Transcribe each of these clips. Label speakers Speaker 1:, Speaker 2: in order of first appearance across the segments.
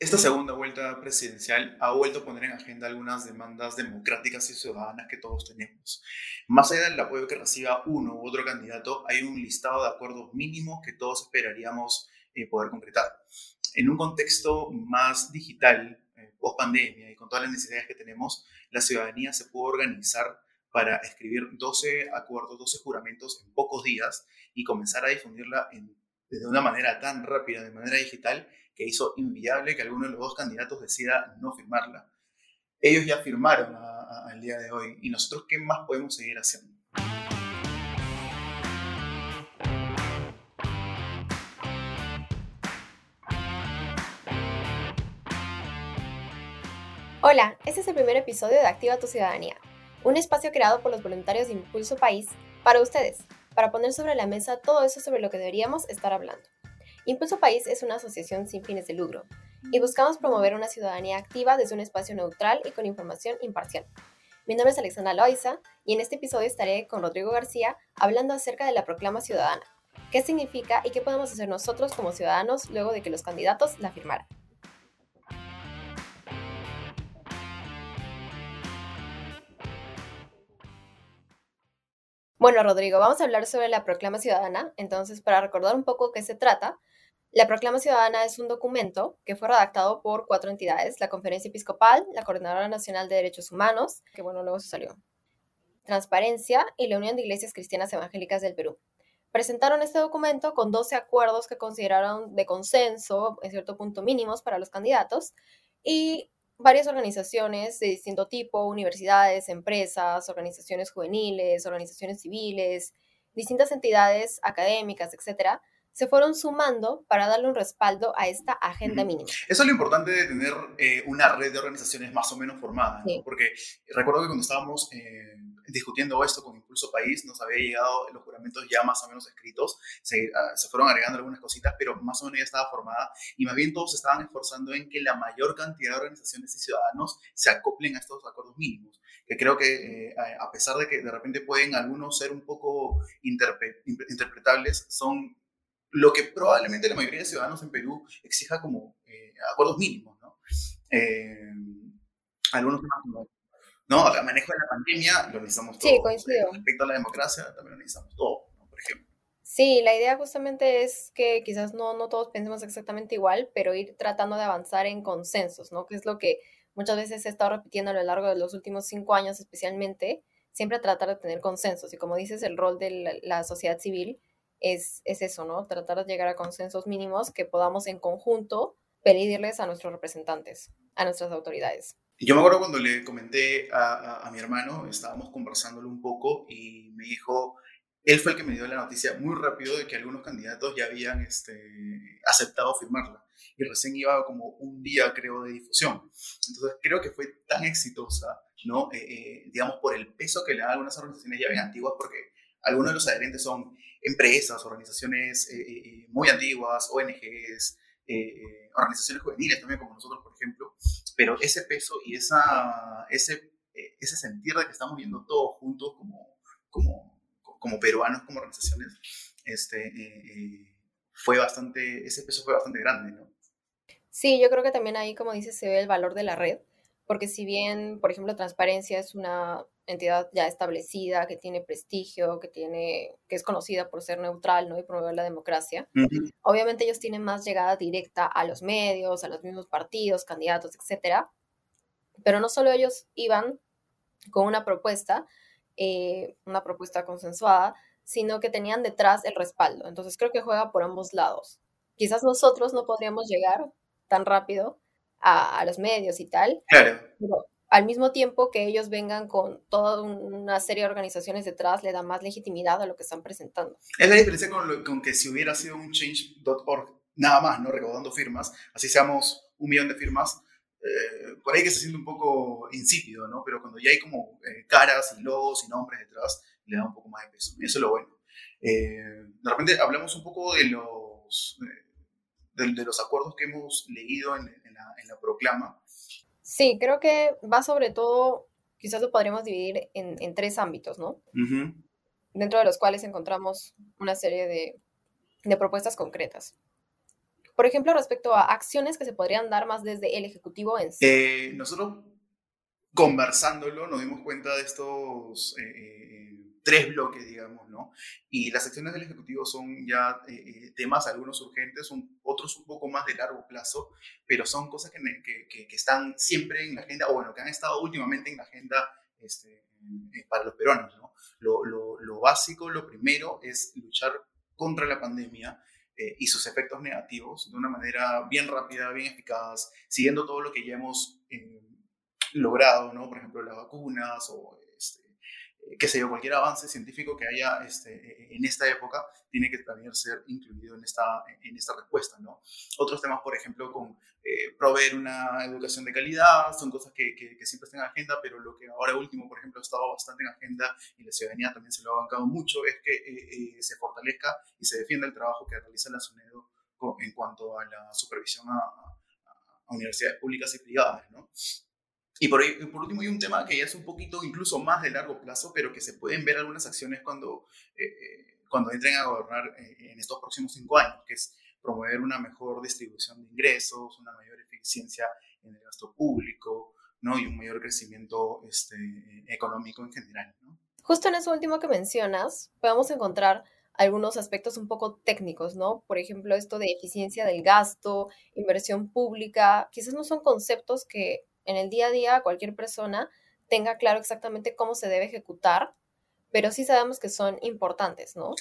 Speaker 1: Esta segunda vuelta presidencial ha vuelto a poner en agenda algunas demandas democráticas y ciudadanas que todos tenemos. Más allá del apoyo que reciba uno u otro candidato, hay un listado de acuerdos mínimos que todos esperaríamos eh, poder concretar. En un contexto más digital, eh, post pandemia y con todas las necesidades que tenemos, la ciudadanía se pudo organizar para escribir 12 acuerdos, 12 juramentos en pocos días y comenzar a difundirla de una manera tan rápida, de manera digital, que hizo inviable que alguno de los dos candidatos decida no firmarla. Ellos ya firmaron al día de hoy y nosotros qué más podemos seguir haciendo.
Speaker 2: Hola, este es el primer episodio de Activa tu Ciudadanía, un espacio creado por los voluntarios de Impulso País para ustedes, para poner sobre la mesa todo eso sobre lo que deberíamos estar hablando. Impulso País es una asociación sin fines de lucro y buscamos promover una ciudadanía activa desde un espacio neutral y con información imparcial. Mi nombre es Alexandra Loaiza y en este episodio estaré con Rodrigo García hablando acerca de la proclama ciudadana, qué significa y qué podemos hacer nosotros como ciudadanos luego de que los candidatos la firmaran. Bueno, Rodrigo, vamos a hablar sobre la proclama ciudadana. Entonces, para recordar un poco qué se trata, la Proclama Ciudadana es un documento que fue redactado por cuatro entidades, la Conferencia Episcopal, la Coordinadora Nacional de Derechos Humanos, que bueno, luego se salió, Transparencia y la Unión de Iglesias Cristianas Evangélicas del Perú. Presentaron este documento con 12 acuerdos que consideraron de consenso, en cierto punto mínimos para los candidatos, y varias organizaciones de distinto tipo, universidades, empresas, organizaciones juveniles, organizaciones civiles, distintas entidades académicas, etcétera, se fueron sumando para darle un respaldo a esta agenda mínima.
Speaker 1: Eso es lo importante de tener eh, una red de organizaciones más o menos formada, porque recuerdo que cuando estábamos eh, discutiendo esto con Impulso País, nos había llegado los juramentos ya más o menos escritos, se, ah, se, fueron agregando algunas cositas, pero más o menos ya estaba formada y más bien todos estaban esforzando en que la mayor cantidad de organizaciones y ciudadanos se acoplen a estos acuerdos mínimos, que creo que eh, a pesar de que de repente pueden algunos ser un poco interpretables, son lo que probablemente la mayoría de ciudadanos en Perú exija como eh, acuerdos mínimos, ¿no? Eh, algunos temas como, no, el manejo de la pandemia lo necesitamos todo.
Speaker 2: Sí, coincido.
Speaker 1: respecto a la democracia también lo necesitamos todo, ¿no? por ejemplo.
Speaker 2: Sí, la idea justamente es que quizás no, no todos pensemos exactamente igual, pero ir tratando de avanzar en consensos, ¿no? Que es lo que muchas veces he estado repitiendo a lo largo de los últimos cinco años especialmente, siempre tratar de tener consensos. Y como dices, el rol de la sociedad civil es, eso, ¿no? Tratar de llegar a consensos mínimos que podamos en conjunto pedirles a nuestros representantes, a nuestras autoridades.
Speaker 1: Yo me acuerdo cuando le comenté a, a, mi hermano, estábamos conversándolo un poco y me dijo, él fue el que me dio la noticia muy rápido de que algunos candidatos ya habían este, aceptado firmarla. Y recién iba como un día, creo, de difusión. Entonces, creo que fue tan exitosa, ¿no? Eh, eh, digamos, por el peso que le dan algunas organizaciones ya bien antiguas, porque algunos de los adherentes son empresas, organizaciones eh, eh, eh, muy antiguas, ONGs, organizaciones juveniles también como nosotros, por ejemplo, pero ese peso y esa, ese, ese sentir de que estamos viendo todos juntos como, como, como peruanos, como organizaciones, este, fue bastante, ese peso fue bastante grande, ¿no?
Speaker 2: Sí, yo creo que también ahí, como dices, se ve el valor de la red, porque si bien, por ejemplo, Transparencia es una entidad ya establecida, que tiene prestigio, que, tiene, que es conocida por ser neutral ¿no? y promover la democracia. Obviamente ellos tienen más llegada directa a los medios, a los mismos partidos, candidatos, etc. Pero no solo ellos iban con una propuesta, eh, una propuesta consensuada, sino que tenían detrás el respaldo. Entonces creo que juega por ambos lados. Quizás nosotros no podríamos llegar tan rápido a, a los medios y tal,
Speaker 1: claro
Speaker 2: al mismo tiempo que ellos vengan con toda una serie de organizaciones detrás, le da más legitimidad a lo que están presentando.
Speaker 1: Es la diferencia con, con que si hubiera sido un change.org nada más, ¿no? Recaudando firmas, así seamos un millón de firmas, eh, por ahí que se siente un poco insípido, ¿no? Pero cuando ya hay como eh, caras y logos y nombres detrás, le da un poco más de peso. Y eso es lo bueno. Eh, de repente hablamos un poco de los, de, de, los acuerdos que hemos leído en, en, la, en la proclama
Speaker 2: Sí, creo que va sobre todo, quizás lo podríamos dividir en, tres ámbitos, ¿no? Dentro de los cuales encontramos una serie de, propuestas concretas. Por ejemplo, respecto a acciones que se podrían dar más desde el Ejecutivo en sí.
Speaker 1: Eh, nosotros, conversándolo, nos dimos cuenta de estos eh, eh, tres bloques, digamos, ¿no? Y las acciones del Ejecutivo son ya temas, algunos urgentes, otros un poco más de largo plazo, pero son cosas que, que, que, están siempre en la agenda, o bueno, que han estado últimamente en la agenda este, para los peruanos, ¿no? Lo, lo, lo básico, lo primero es luchar contra la pandemia eh, y sus efectos negativos de una manera bien rápida, bien eficaz, siguiendo todo lo que ya hemos eh, logrado, ¿no? Por ejemplo, las vacunas o qué sé yo, cualquier avance científico que haya este, e, en esta época tiene que también ser incluido en esta, en esta respuesta, ¿no? Otros temas, por ejemplo, con eh, proveer una educación de calidad, son cosas que, que, siempre están en agenda, pero lo que ahora último, por ejemplo, ha estado bastante en agenda y la ciudadanía también se lo ha bancado mucho, es que eh, eh, se fortalezca y se defienda el trabajo que realiza la SUNEDO en cuanto a la supervisión a, a universidades públicas y privadas, ¿no? Y por, por, último, hay un tema que ya es un poquito incluso más de largo plazo, pero que se pueden ver algunas acciones cuando, eh, eh, cuando entren a gobernar eh, en estos próximos cinco años, que es promover una mejor distribución de ingresos, una mayor eficiencia en el gasto público, ¿no? Y un mayor crecimiento este, económico en general, ¿no?
Speaker 2: Justo en eso último que mencionas, podemos encontrar algunos aspectos un poco técnicos, ¿no? Por ejemplo, esto de eficiencia del gasto, inversión pública, quizás no son conceptos que en el día a día cualquier persona tenga claro exactamente cómo se debe ejecutar, pero sí sabemos que son importantes, ¿no?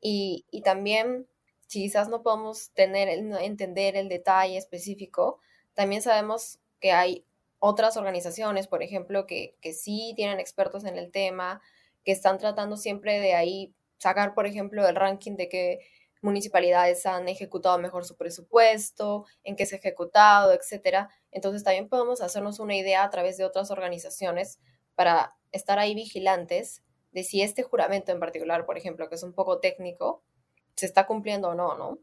Speaker 2: Y, también, si quizás no podemos tener, entender el detalle específico, también sabemos que hay otras organizaciones, por ejemplo, que, que sí tienen expertos en el tema, que están tratando siempre de ahí sacar, por ejemplo, el ranking de que municipalidades han ejecutado mejor su presupuesto, en qué se ha ejecutado, etcétera. Entonces también podemos hacernos una idea a través de otras organizaciones para estar ahí vigilantes de si este juramento en particular, por ejemplo, que es un poco técnico, se está cumpliendo o no, ¿no?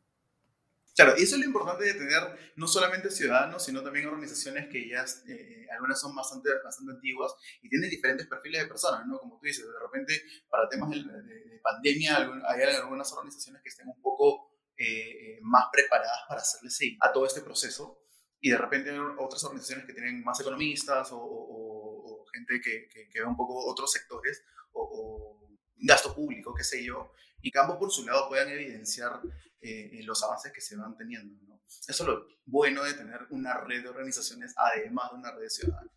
Speaker 1: Claro, y eso es lo importante de tener no solamente ciudadanos, sino también organizaciones que ya, eh, algunas son bastante, bastante antiguas y tienen diferentes perfiles de personas, ¿no? Como tú dices, de repente para temas de, pandemia hay algunas organizaciones que estén un poco eh, más preparadas para hacerle seguir a todo este proceso y de repente hay otras organizaciones que tienen más economistas o, gente que, que, ve un poco otros sectores o, gasto público, qué sé yo, y que ambos por su lado puedan evidenciar eh, los avances que se van teniendo. ¿no? Eso es lo bueno de tener una red de organizaciones además de una red de ciudadanos.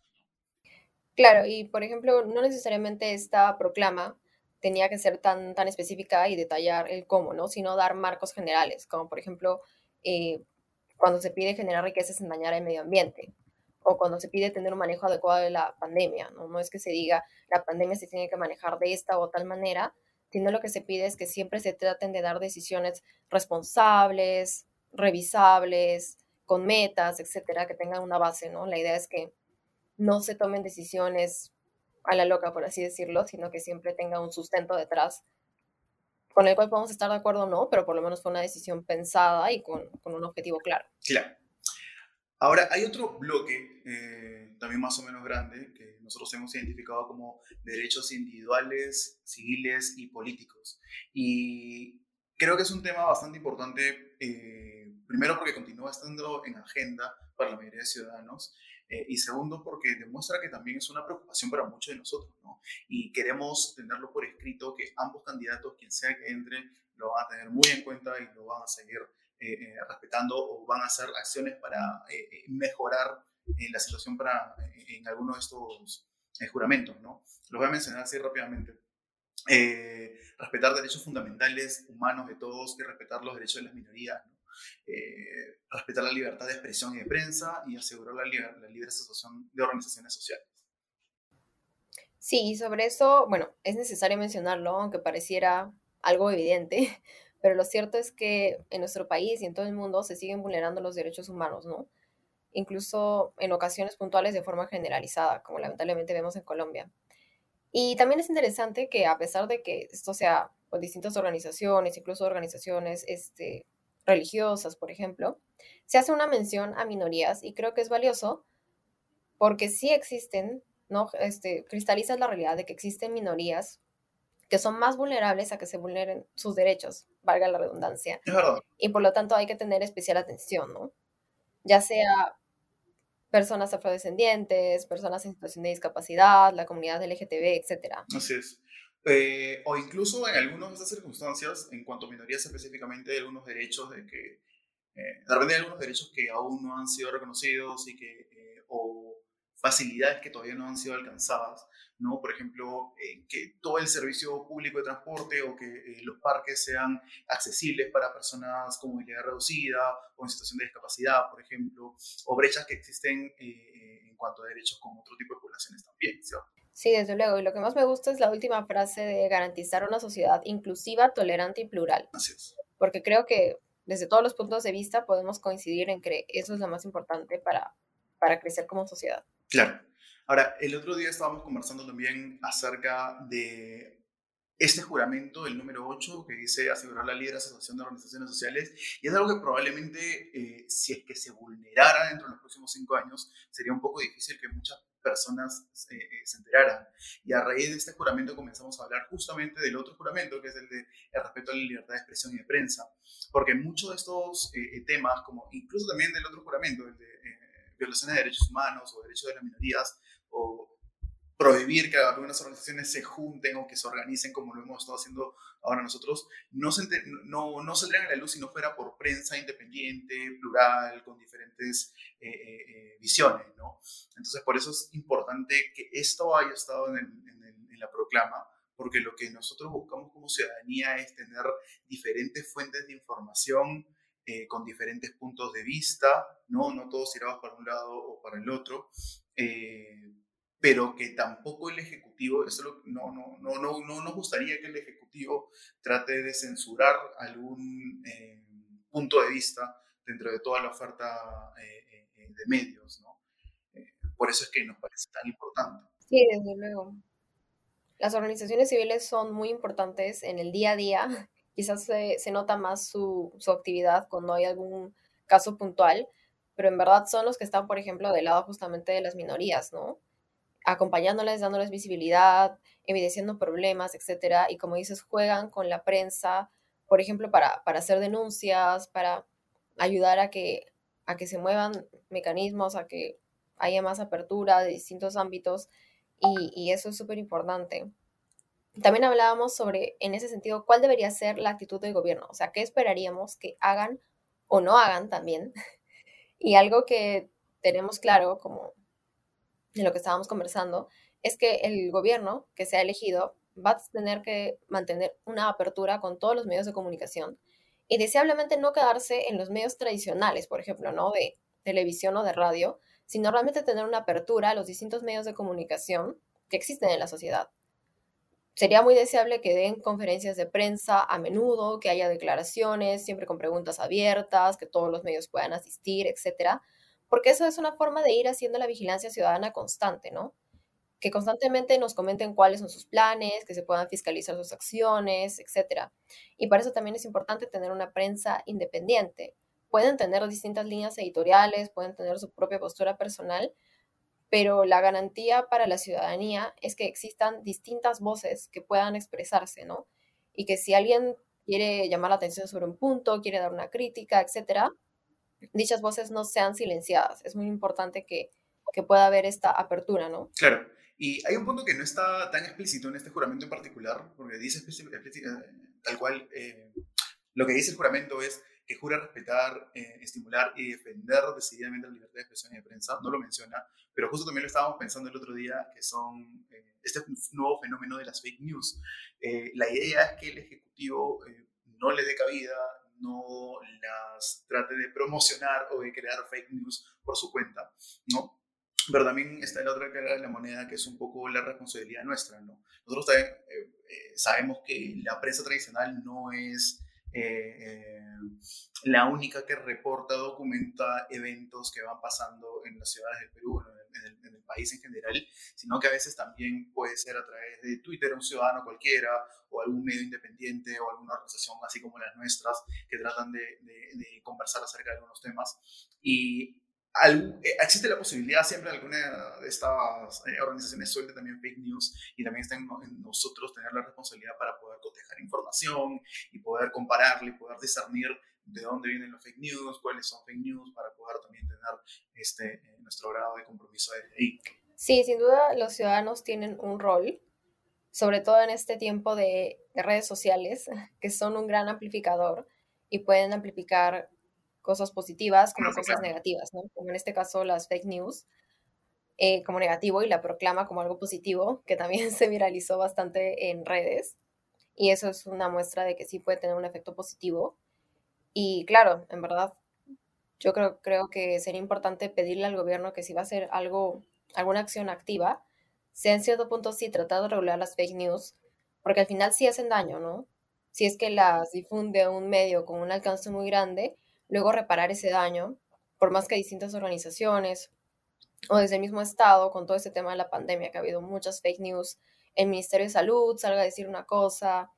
Speaker 2: Claro, y por ejemplo, no necesariamente esta proclama tenía que ser tan, tan específica y detallar el cómo, ¿no? Sino dar marcos generales, como por ejemplo, eh, cuando se pide generar riquezas sin dañar el medio ambiente, o cuando se pide tener un manejo adecuado de la pandemia, ¿no? No es que se diga la pandemia se tiene que manejar de esta o tal manera, sino lo que se pide es que siempre se traten de dar decisiones responsables, revisables, con metas, etcétera, que tengan una base, ¿no? La idea es que no se tomen decisiones a la loca, por así decirlo, sino que siempre tenga un sustento detrás con el cual podemos estar de acuerdo o no, pero por lo menos fue una decisión pensada y con, con un objetivo claro.
Speaker 1: Claro. Ahora, hay otro bloque, eh, también más o menos grande, que nosotros hemos identificado como derechos individuales, civiles y políticos. Y creo que es un tema bastante importante, eh, primero porque continúa estando en agenda para la mayoría de ciudadanos, eh, y segundo porque demuestra que también es una preocupación para muchos de nosotros, ¿no? Y queremos tenerlo por escrito que ambos candidatos, quien sea que entre, lo van a tener muy en cuenta y lo van a seguir eh, eh, respetando o van a hacer acciones para eh, mejorar la situación para, en algunos de estos juramentos. ¿no? Los voy a mencionar así rápidamente. respetar derechos fundamentales humanos de todos y respetar los derechos de las minorías. respetar la libertad de expresión y de prensa y asegurar la, la libre asociación de organizaciones sociales.
Speaker 2: Sí, y sobre eso, bueno, es necesario mencionarlo, aunque pareciera algo evidente, pero lo cierto es que en nuestro país y en todo el mundo se siguen vulnerando los derechos humanos, ¿no? Incluso en ocasiones puntuales de forma generalizada, como lamentablemente vemos en Colombia. Y también es interesante que a pesar de que esto sea por distintas organizaciones, incluso organizaciones este, religiosas, por ejemplo, se hace una mención a minorías y creo que es valioso porque sí existen, ¿no? Este, cristaliza la realidad de que existen minorías que son más vulnerables a que se vulneren sus derechos valga la redundancia. Y por lo tanto hay que tener especial atención, ¿no? Ya sea personas afrodescendientes, personas en situación de discapacidad, la comunidad LGTB, etc.
Speaker 1: Así es. Eh, o incluso en algunas de estas circunstancias, en cuanto a minorías específicamente, hay algunos derechos de que, eh, de repente hay algunos derechos que aún no han sido reconocidos y que, eh, o facilidades que todavía no han sido alcanzadas, ¿no? Por ejemplo, que todo el servicio público de transporte o que los parques sean accesibles para personas con movilidad reducida o en situación de discapacidad, por ejemplo, o brechas que existen en cuanto a derechos con otro tipo de poblaciones también, ¿cierto?
Speaker 2: Sí, desde luego. Y lo que más me gusta es la última frase de garantizar una sociedad inclusiva, tolerante y plural.
Speaker 1: Así es.
Speaker 2: Porque creo que desde todos los puntos de vista podemos coincidir en que eso es lo más importante para, para crecer como sociedad.
Speaker 1: Claro. Ahora, el otro día estábamos conversando también acerca de este juramento, el número 8, que dice asegurar la libre asociación de organizaciones sociales, y es algo que probablemente, eh, si es que se vulnerara dentro de los próximos cinco años, sería un poco difícil que muchas personas eh, eh, se enteraran. Y a raíz de este juramento comenzamos a hablar justamente del otro juramento, que es el de el respeto a la libertad de expresión y de prensa, porque muchos de estos temas, como incluso también del otro juramento, el de violaciones de derechos humanos o derechos de las minorías, o prohibir que algunas organizaciones se junten o que se organicen como lo hemos estado haciendo ahora nosotros, no, se, no, no saldrían a la luz si no fuera por prensa independiente, plural, con diferentes eh, eh, eh, visiones, ¿no? Entonces, por eso es importante que esto haya estado en, en, la proclama, porque lo que nosotros buscamos como ciudadanía es tener diferentes fuentes de información con diferentes puntos de vista, ¿no? No todos tirados para un lado o para el otro. Eh, pero que tampoco el Ejecutivo, eso no, no, no, no, no nos gustaría que el Ejecutivo trate de censurar algún eh, punto de vista dentro de toda la oferta eh, eh, de medios, ¿no? por eso es que nos parece tan importante.
Speaker 2: Sí, desde luego. Las organizaciones civiles son muy importantes en el día a día. Quizás se, nota más su, su actividad cuando hay algún caso puntual, pero en verdad son los que están, por ejemplo, del lado justamente de las minorías, ¿no? acompañándoles, dándoles visibilidad, evidenciando problemas, etcétera. Y como dices, juegan con la prensa, por ejemplo, para, hacer denuncias, para ayudar a que, a que se muevan mecanismos, a que haya más apertura de distintos ámbitos. Y, y eso es súper importante. También hablábamos sobre, en ese sentido, cuál debería ser la actitud del gobierno. O sea, qué esperaríamos que hagan o no hagan también. y algo que tenemos claro como en lo que estábamos conversando, es que el gobierno que se ha elegido va a tener que mantener una apertura con todos los medios de comunicación y deseablemente no quedarse en los medios tradicionales, por ejemplo, ¿no? De televisión o de radio, sino realmente tener una apertura a los distintos medios de comunicación que existen en la sociedad. Sería muy deseable que den conferencias de prensa a menudo, que haya declaraciones, siempre con preguntas abiertas, que todos los medios puedan asistir, etcétera, porque eso es una forma de ir haciendo la vigilancia ciudadana constante, ¿no? Que constantemente nos comenten cuáles son sus planes, que se puedan fiscalizar sus acciones, etc. Y para eso también es importante tener una prensa independiente. Pueden tener distintas líneas editoriales, pueden tener su propia postura personal, pero la garantía para la ciudadanía es que existan distintas voces que puedan expresarse, ¿no? Y que si alguien quiere llamar la atención sobre un punto, quiere dar una crítica, etcétera, dichas voces no sean silenciadas. Es muy importante que, que pueda haber esta apertura, ¿no?
Speaker 1: Claro. Y hay un punto que no está tan explícito en este juramento en particular, porque dice eh, tal cual, eh, lo que dice el juramento es que jura respetar, eh, estimular y defender decididamente la libertad de expresión y de prensa. No lo menciona, pero justo también lo estábamos pensando el otro día, que son este nuevo fenómeno de las fake news. la idea es que el Ejecutivo no le dé cabida no las trate de promocionar o de crear fake news por su cuenta, ¿no? Pero también está la otra cara de la moneda, que es un poco la responsabilidad nuestra, ¿no? Nosotros también eh, eh, sabemos que la prensa tradicional no es eh, la única que reporta, documenta eventos que van pasando en las ciudades del Perú, en el, país en general, sino que a veces también puede ser a través de Twitter, un ciudadano cualquiera, o algún medio independiente, o alguna organización así como las nuestras, que tratan de, de, de conversar acerca de algunos temas. Y eh, existe la posibilidad siempre de alguna de estas eh, organizaciones suelte también fake news y también está en, nosotros tener la responsabilidad para poder cotejar información y poder compararla y poder discernir de dónde vienen los fake news, cuáles son fake news, para poder también tener este, nuestro grado de compromiso ahí.
Speaker 2: Sí, sin duda los ciudadanos tienen un rol, sobre todo en este tiempo de, redes sociales, que son un gran amplificador y pueden amplificar cosas positivas como cosas negativas, ¿no? Como en este caso las fake news eh, como negativo y la proclama como algo positivo, que también se viralizó bastante en redes. Y eso es una muestra de que sí puede tener un efecto positivo. Y claro, en verdad, yo creo, creo que sería importante pedirle al gobierno que si va a hacer algo, alguna acción activa, sea en cierto punto sí tratar de regular las fake news, porque al final sí hacen daño, ¿no? Si es que las difunde un medio con un alcance muy grande, luego reparar ese daño, por más que distintas organizaciones o desde el mismo Estado, con todo este tema de la pandemia, que ha habido muchas fake news, el Ministerio de Salud salga a decir una cosa,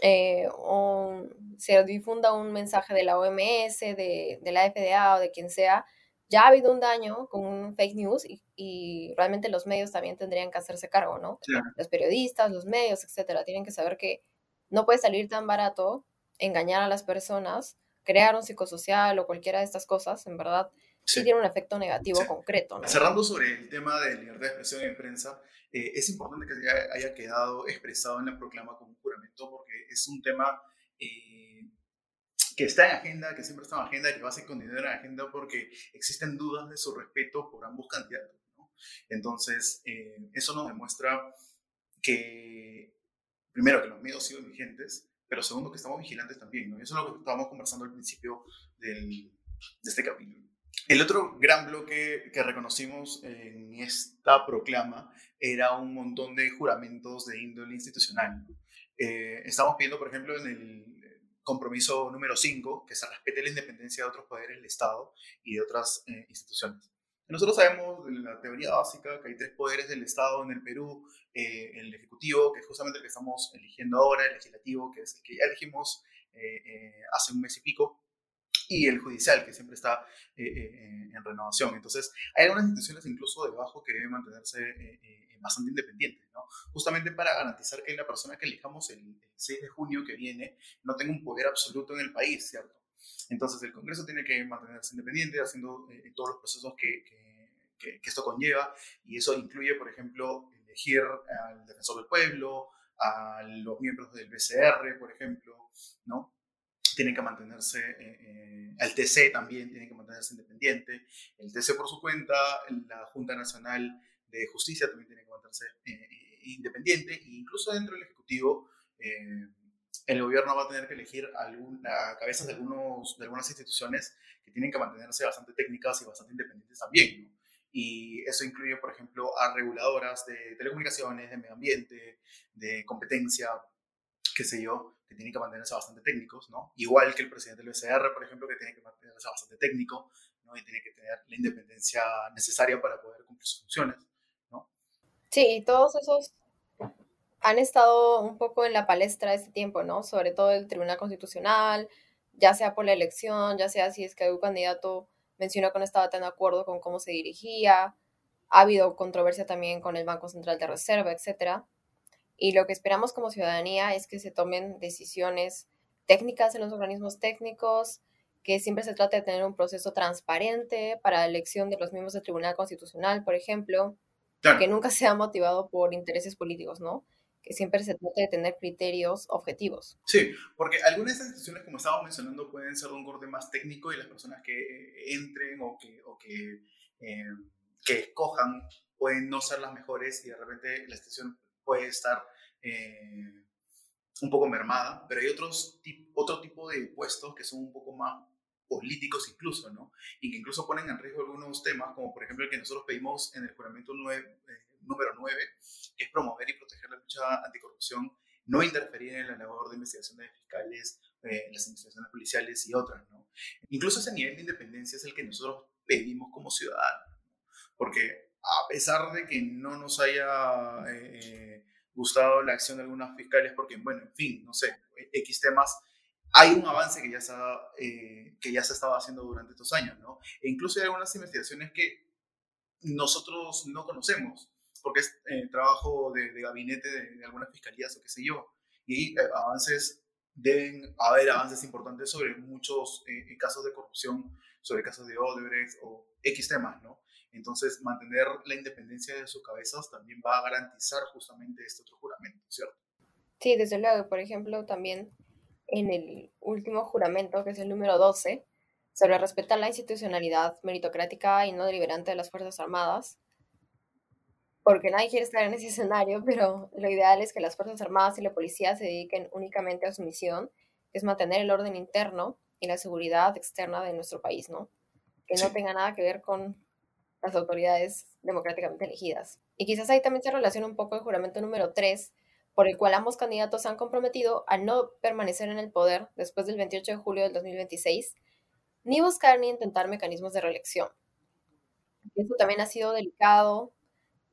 Speaker 2: eh, o se difunda un mensaje de la OMS, de, de, la FDA o de quien sea, ya ha habido un daño con un fake news y, realmente los medios también tendrían que hacerse cargo, ¿no? Los periodistas, los medios, etcétera, tienen que saber que no puede salir tan barato engañar a las personas, crear un psicosocial o cualquiera de estas cosas, en verdad, sí, tiene un efecto negativo concreto.
Speaker 1: Cerrando sobre el tema de libertad de expresión en prensa, eh, es importante que haya quedado expresado en la proclama como un juramento porque es un tema eh, que está en agenda, que siempre está en agenda, que va a continuar en agenda porque existen dudas de su respeto por ambos candidatos. Entonces, eh, eso nos demuestra que, primero, que los medios siguen vigentes, pero segundo, que estamos vigilantes también. ¿no? Eso es lo que estábamos conversando al principio del, de este capítulo. El otro gran bloque que reconocimos en esta proclama era un montón de juramentos de índole institucional. Eh, estamos pidiendo, por ejemplo, en el compromiso número 5, que se respete la independencia de otros poderes del Estado y de otras eh, instituciones. Nosotros sabemos de la teoría básica que hay tres poderes del Estado en el Perú, eh, el Ejecutivo, que es justamente el que estamos eligiendo ahora, el Legislativo, que es el que ya elegimos hace un mes y pico, y el judicial, que siempre está eh, eh, en renovación. Entonces, hay algunas instituciones incluso debajo que deben mantenerse eh, bastante independientes, ¿no? justamente para garantizar que la persona que elijamos el, 6 de junio que viene no tenga un poder absoluto en el país, ¿cierto? Entonces, el Congreso tiene que mantenerse independiente, haciendo todos los procesos que, esto conlleva, y eso incluye, por ejemplo, elegir al defensor del pueblo, a los miembros del BCR, por ejemplo, ¿no? tiene que mantenerse, eh, eh, el TC también tiene que mantenerse independiente, el TC por su cuenta, la Junta Nacional de Justicia también tiene que mantenerse eh, independiente, e incluso dentro del Ejecutivo el gobierno va a tener que elegir alguna, cabezas de, algunos, de algunas instituciones que tienen que mantenerse bastante técnicas y bastante independientes también. Y eso incluye, por ejemplo, a reguladoras de telecomunicaciones, de medio ambiente, de competencia, qué sé yo, que tienen que mantenerse bastante técnicos, ¿no? Igual que el presidente del BCR, por ejemplo, que tiene que mantenerse bastante técnico, ¿no? Y tiene que tener la independencia necesaria para poder cumplir sus funciones, ¿no?
Speaker 2: Sí, y todos esos han estado un poco en la palestra este tiempo, ¿no? Sobre todo el Tribunal Constitucional, ya sea por la elección, ya sea si es que algún candidato mencionó que no estaba tan de acuerdo con cómo se dirigía, ha habido controversia también con el Banco Central de Reserva, etcétera. Y lo que esperamos como ciudadanía es que se tomen decisiones técnicas en los organismos técnicos, que siempre se trate de tener un proceso transparente para la elección de los miembros del Tribunal Constitucional, por ejemplo, que nunca sea motivado por intereses políticos, ¿no? Que siempre se trate de tener criterios objetivos.
Speaker 1: Sí, porque algunas de esas instituciones, como estábamos mencionando, pueden ser de un corte más técnico y las personas que eh, entren o que, o que, eh, que escojan pueden no ser las mejores y de repente la institución puede estar eh, un poco mermada, pero hay otros otro tipo de puestos que son un poco más políticos incluso, ¿no? Y que incluso ponen en riesgo algunos temas, como por ejemplo el que nosotros pedimos en el juramento eh, número 9, que es promover y proteger la lucha anticorrupción, no interferir en la labor de investigación de fiscales, eh, las investigaciones policiales y otras, ¿no? Incluso ese nivel de independencia es el que nosotros pedimos como ciudadanos, porque a pesar de que no nos haya eh, gustado la acción de algunos fiscales, porque, bueno, en fin, no sé, X temas, hay un avance que ya, se eh, que ya se estaba haciendo durante estos años, ¿no? E incluso hay algunas investigaciones que nosotros no conocemos, porque es eh, trabajo de, gabinete de, algunas fiscalías o qué sé yo. Y eh, avances, deben haber avances importantes sobre muchos eh, casos de corrupción, sobre casos de Odebrecht o X temas, ¿no? Entonces, mantener la independencia de sus cabezas también va a garantizar justamente este otro juramento, ¿cierto?
Speaker 2: Sí, desde luego. Por ejemplo, también en el último juramento, que es el número 12, sobre respetar la institucionalidad meritocrática y no deliberante de las Fuerzas Armadas, porque nadie quiere estar en ese escenario, pero lo ideal es que las Fuerzas Armadas y la policía se dediquen únicamente a su misión, que es mantener el orden interno y la seguridad externa de nuestro país, ¿no? Que no tenga nada que ver con las autoridades democráticamente elegidas. Y quizás ahí también se relaciona un poco el juramento número 3, por el cual ambos candidatos se han comprometido a no permanecer en el poder después del 28 de julio del 2026 ni buscar ni intentar mecanismos de reelección. Eso también ha sido delicado.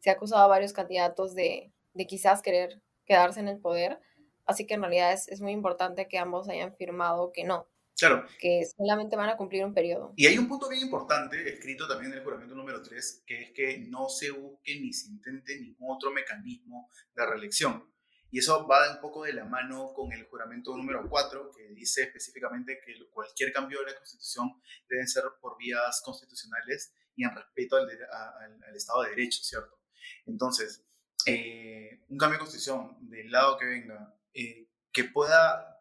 Speaker 2: Se ha acusado a varios candidatos de, quizás querer quedarse en el poder. Así que en realidad es, muy importante que ambos hayan firmado que no.
Speaker 1: Claro.
Speaker 2: Que solamente van a cumplir un periodo.
Speaker 1: Y hay un punto bien importante, escrito también en el juramento número 3, que es que no se busque ni se intente ningún otro mecanismo de reelección. Y eso va un poco de la mano con el juramento número 4, que dice específicamente que cualquier cambio de la Constitución debe ser por vías constitucionales y en respeto al, al, Estado de Derecho, ¿cierto? Entonces, eh, un cambio de Constitución del lado que venga, eh, que pueda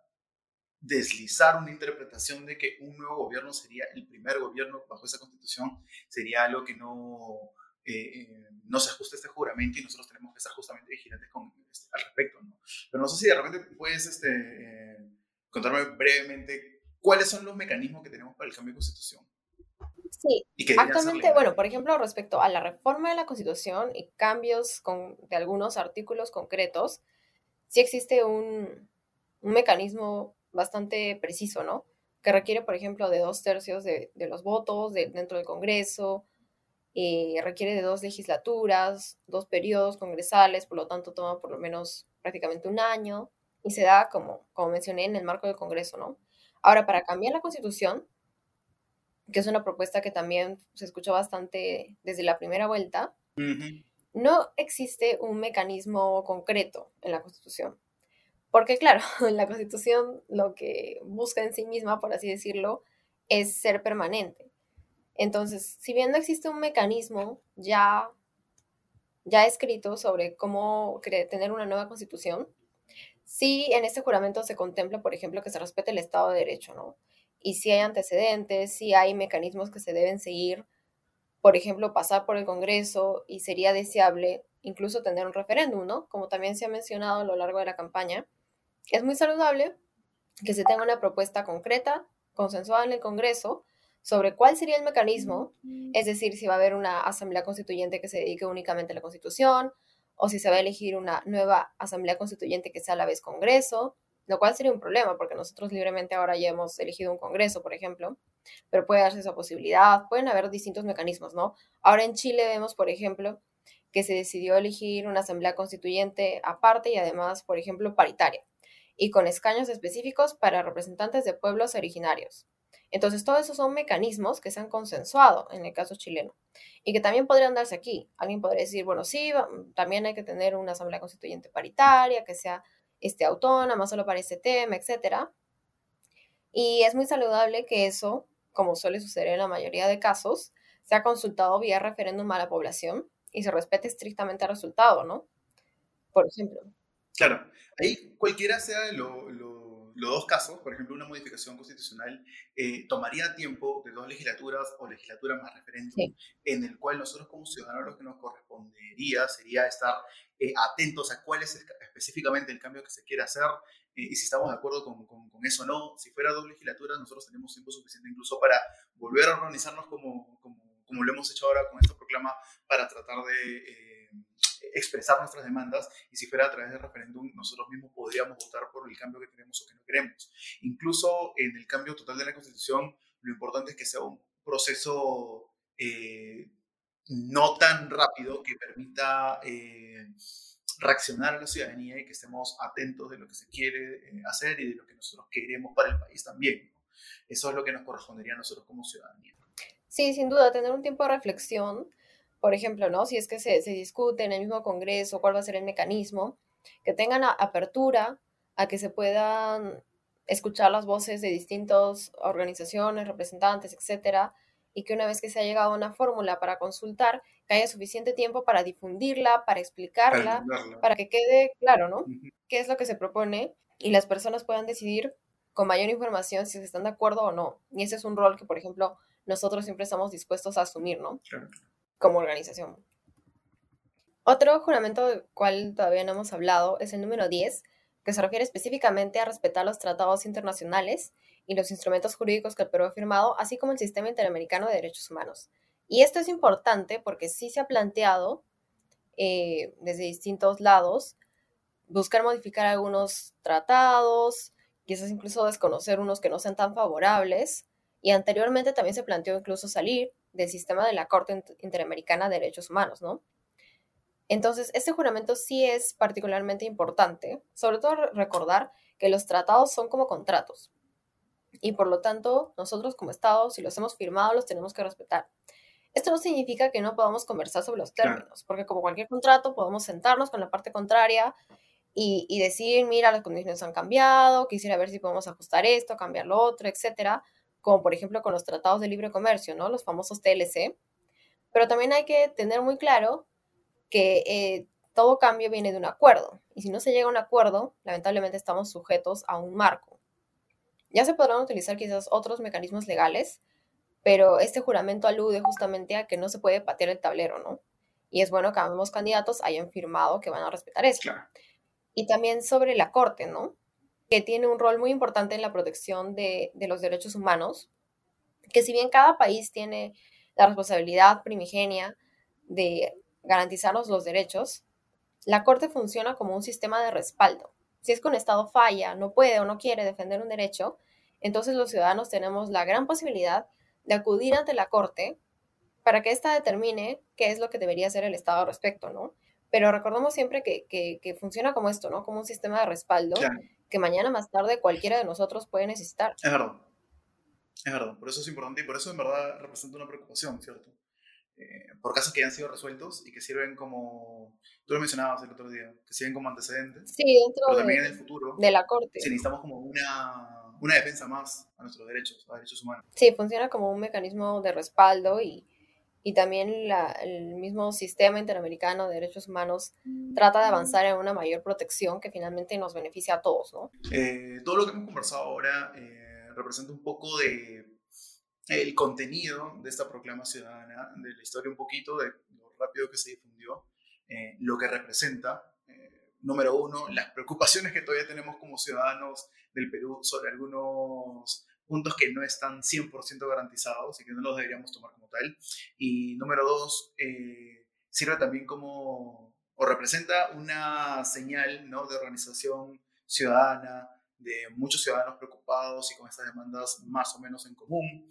Speaker 1: deslizar una interpretación de que un nuevo gobierno sería el primer gobierno bajo esa Constitución, sería algo que no eh, eh, no se ajusta este juramento y nosotros tenemos que estar justamente vigilantes con, este, al respecto. ¿no? Pero no sé si de repente puedes este, eh, contarme brevemente cuáles son los mecanismos que tenemos para el cambio de constitución.
Speaker 2: Sí, actualmente, bueno, por ejemplo, respecto a la reforma de la constitución y cambios con, de algunos artículos concretos, sí existe un, un mecanismo bastante preciso, ¿no? Que requiere, por ejemplo, de dos tercios de, de los votos de, dentro del Congreso, eh, requiere de dos legislaturas, dos periodos congresales, por lo tanto toma por lo menos prácticamente un año y se da, como, como mencioné, en el marco del Congreso, ¿no? Ahora, para cambiar la Constitución, que es una propuesta que también se escuchó bastante desde la primera vuelta, no existe un mecanismo concreto en la Constitución. Porque claro, en la Constitución lo que busca en sí misma, por así decirlo, es ser permanente. Entonces, si bien no existe un mecanismo ya, ya escrito sobre cómo tener una nueva constitución, sí en este juramento se contempla, por ejemplo, que se respete el Estado de Derecho, ¿no? Y si hay antecedentes, si hay mecanismos que se deben seguir, por ejemplo, pasar por el Congreso y sería deseable incluso tener un referéndum, ¿no? Como también se ha mencionado a lo largo de la campaña, es muy saludable que se tenga una propuesta concreta, consensuada en el Congreso, sobre cuál sería el mecanismo, es decir, si va a haber una asamblea constituyente que se dedique únicamente a la constitución, o si se va a elegir una nueva asamblea constituyente que sea a la vez Congreso, lo cual sería un problema, porque nosotros libremente ahora ya hemos elegido un Congreso, por ejemplo, pero puede darse esa posibilidad, pueden haber distintos mecanismos, ¿no? Ahora en Chile vemos, por ejemplo, que se decidió elegir una asamblea constituyente aparte y además, por ejemplo, paritaria, y con escaños específicos para representantes de pueblos originarios. Entonces, todos esos son mecanismos que se han consensuado en el caso chileno y que también podrían darse aquí. Alguien podría decir, bueno, sí, también hay que tener una asamblea constituyente paritaria, que sea este, autónoma solo para este tema, etc. Y es muy saludable que eso, como suele suceder en la mayoría de casos, sea consultado vía referéndum a la población y se respete estrictamente el resultado, ¿no? Por ejemplo.
Speaker 1: Claro, ahí cualquiera sea lo los dos casos, por ejemplo, una modificación constitucional eh, tomaría tiempo de dos legislaturas o legislatura más referéndum, en el cual nosotros como ciudadanos lo que nos correspondería sería estar eh, atentos a cuál es específicamente el cambio que se quiere hacer eh, y si estamos de acuerdo con, con, eso o no. Si fuera dos legislaturas, nosotros tenemos tiempo suficiente incluso para volver a organizarnos como, como, como lo hemos hecho ahora con esta proclama para tratar de expresar nuestras demandas y si fuera a través del referéndum nosotros mismos podríamos votar por el cambio que queremos o que no queremos. Incluso en el cambio total de la Constitución, lo importante es que sea un proceso eh, no tan rápido que permita eh, reaccionar a la ciudadanía y que estemos atentos de lo que se quiere eh, hacer y de lo que nosotros queremos para el país también. Eso es lo que nos correspondería a nosotros como ciudadanía.
Speaker 2: Sí, sin duda, tener un tiempo de reflexión, por ejemplo, ¿no? Si es que se, se discute en el mismo Congreso cuál va a ser el mecanismo, que tengan apertura a que se puedan escuchar las voces de distintas organizaciones, representantes, etcétera, y que una vez que se ha llegado a una fórmula para consultar, que haya suficiente tiempo para difundirla, para explicarla, para, que quede claro, ¿no? ¿Qué es lo que se propone? Y las personas puedan decidir con mayor información si se están de acuerdo o no. Y ese es un rol que, por ejemplo, nosotros siempre estamos dispuestos a asumir, ¿no? Como organización. Otro juramento del cual todavía no hemos hablado es el número 10, que se refiere específicamente a respetar los tratados internacionales y los instrumentos jurídicos que el Perú ha firmado, así como el sistema interamericano de derechos humanos. Y esto es importante porque sí se ha planteado eh, desde distintos lados buscar modificar algunos tratados, quizás incluso desconocer unos que no sean tan favorables. Y anteriormente también se planteó incluso salir del sistema de la Corte Interamericana de Derechos Humanos, ¿no? Entonces, este juramento sí es particularmente importante, sobre todo recordar que los tratados son como contratos y por lo tanto nosotros como Estado, si los hemos firmado, los tenemos que respetar. Esto no significa que no podamos conversar sobre los términos, porque como cualquier contrato podemos sentarnos con la parte contraria y, y, decir, mira, las condiciones han cambiado, quisiera ver si podemos ajustar esto, cambiar lo otro, etcétera, como por ejemplo con los tratados de libre comercio, ¿no? Los famosos TLC. Pero también hay que tener muy claro que eh, todo cambio viene de un acuerdo. Y si no se llega a un acuerdo, lamentablemente estamos sujetos a un marco. Ya se podrán utilizar quizás otros mecanismos legales, pero este juramento alude justamente a que no se puede patear el tablero, ¿no? Y es bueno que ambos candidatos hayan firmado que van a respetar eso. Y también sobre la Corte, ¿no? Que tiene un rol muy importante en la protección de, de los derechos humanos, que si bien cada país tiene la responsabilidad primigenia de garantizarnos los derechos, la Corte funciona como un sistema de respaldo. Si es que un Estado falla, no puede o no quiere defender un derecho, entonces los ciudadanos tenemos la gran posibilidad de acudir ante la Corte para que ésta determine qué es lo que debería hacer el Estado al respecto, ¿no? Pero recordemos siempre que, que, funciona como esto, ¿no? Como un sistema de respaldo que mañana más tarde cualquiera de nosotros puede necesitar.
Speaker 1: Es verdad. Es verdad. Por eso es importante y por eso en verdad representa una preocupación, ¿cierto? Eh, por casos que ya han sido resueltos y que sirven como, tú lo mencionabas el otro día, que sirven como antecedentes.
Speaker 2: Sí, dentro
Speaker 1: pero también en el futuro.
Speaker 2: De la Corte.
Speaker 1: Si necesitamos como una, una defensa más a nuestros derechos, a derechos humanos.
Speaker 2: Sí, funciona como un mecanismo de respaldo y, y también la, el mismo sistema interamericano de derechos humanos trata de avanzar en una mayor protección que finalmente nos beneficia a todos, ¿no?
Speaker 1: Eh, todo lo que hemos conversado ahora eh, representa un poco de el contenido de esta proclama ciudadana, de la historia un poquito, de lo rápido que se difundió, eh, lo que representa. Eh, número uno, las preocupaciones que todavía tenemos como ciudadanos del Perú sobre algunos puntos que no están 100% garantizados y que no los deberíamos tomar como tal. Y número dos, eh, sirve también como, o representa una señal ¿no? de organización ciudadana, de muchos ciudadanos preocupados y con estas demandas más o menos en común.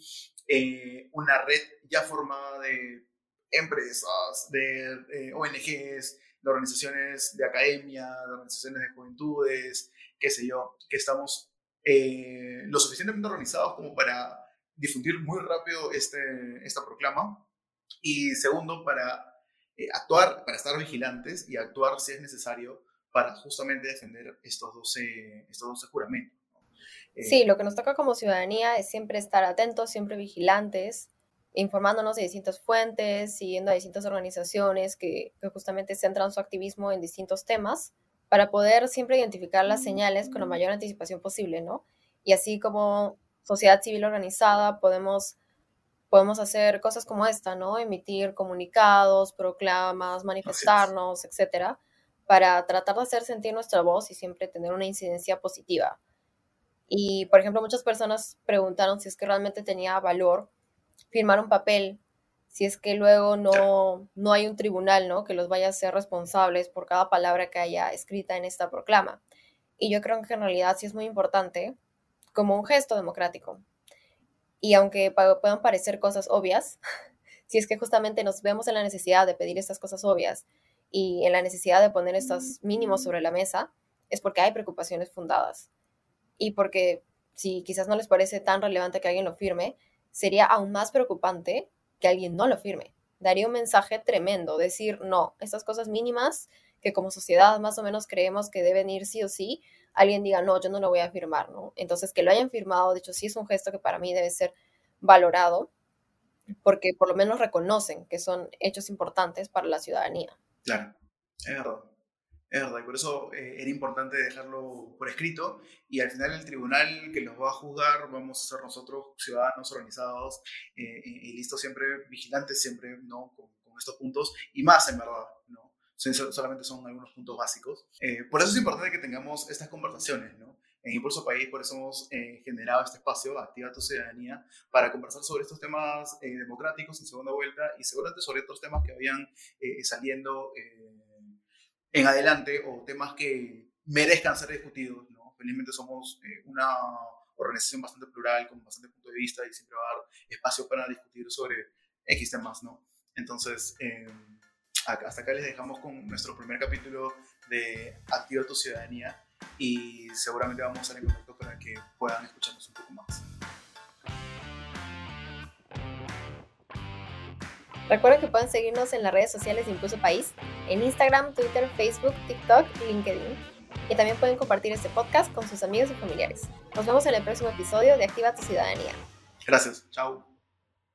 Speaker 1: Eh, una red ya formada de empresas, de eh, ONGs, de organizaciones de academia, de organizaciones de juventudes, qué sé yo, que estamos eh, lo suficientemente organizados como para difundir muy rápido este, esta proclama. Y segundo, para actuar, para estar vigilantes y actuar si es necesario para justamente defender estos 12, estos 12 juramentos.
Speaker 2: Eh, sí, lo que nos toca como ciudadanía es siempre estar atentos, siempre vigilantes, informándonos de distintas fuentes, siguiendo a distintas organizaciones que, que justamente centran su activismo en distintos temas, para poder siempre identificar las señales con la mayor anticipación posible, ¿no? Y así como sociedad civil organizada podemos podemos hacer cosas como esta, ¿no? Emitir comunicados, proclamas, manifestarnos, etcétera, para tratar de hacer sentir nuestra voz y siempre tener una incidencia positiva. Y, por ejemplo, muchas personas preguntaron si es que realmente tenía valor firmar un papel, si es que luego no, no hay un tribunal ¿no? que los vaya a ser responsables por cada palabra que haya escrita en esta proclama. Y yo creo que en realidad sí es muy importante como un gesto democrático. Y aunque puedan parecer cosas obvias, si es que justamente nos vemos en la necesidad de pedir estas cosas obvias y en la necesidad de poner estos mínimos sobre la mesa, es porque hay preocupaciones fundadas. Y porque si quizás no les parece tan relevante que alguien lo firme, sería aún más preocupante que alguien no lo firme. Daría un mensaje tremendo, decir, no, estas cosas mínimas que como sociedad más o menos creemos que deben ir sí o sí, alguien diga, no, yo no lo voy a firmar, ¿no? Entonces, que lo hayan firmado, de hecho, sí es un gesto que para mí debe ser valorado, porque por lo menos reconocen que son hechos importantes para la ciudadanía.
Speaker 1: Claro, es verdad. Es verdad, y por eso eh, era importante dejarlo por escrito y al final el tribunal que los va a juzgar vamos a ser nosotros, ciudadanos organizados eh, y, listos siempre, vigilantes siempre, ¿no? Con, estos puntos y más en verdad, ¿no? Solamente son algunos puntos básicos. Eh, por eso es importante que tengamos estas conversaciones, ¿no? En Impulso País, por eso hemos generado este espacio, Activa tu Ciudadanía, para conversar sobre estos temas democráticos en segunda vuelta y seguramente sobre otros temas que habían saliendo en adelante o temas que merezcan ser discutidos. ¿no? Felizmente somos eh, una organización bastante plural, con bastante punto de vista y siempre va a dar espacio para discutir sobre X temas. ¿no? Entonces, eh, hasta acá les dejamos con nuestro primer capítulo de Activa tu Ciudadanía y seguramente vamos a estar en contacto para que puedan escucharnos un poco más.
Speaker 2: Recuerden que pueden seguirnos en las redes sociales de Impulso País, en Instagram, Twitter, Facebook, TikTok y LinkedIn. Y también pueden compartir este podcast con sus amigos y familiares. Nos vemos en el próximo episodio de Activa tu Ciudadanía.
Speaker 1: Gracias. Chao.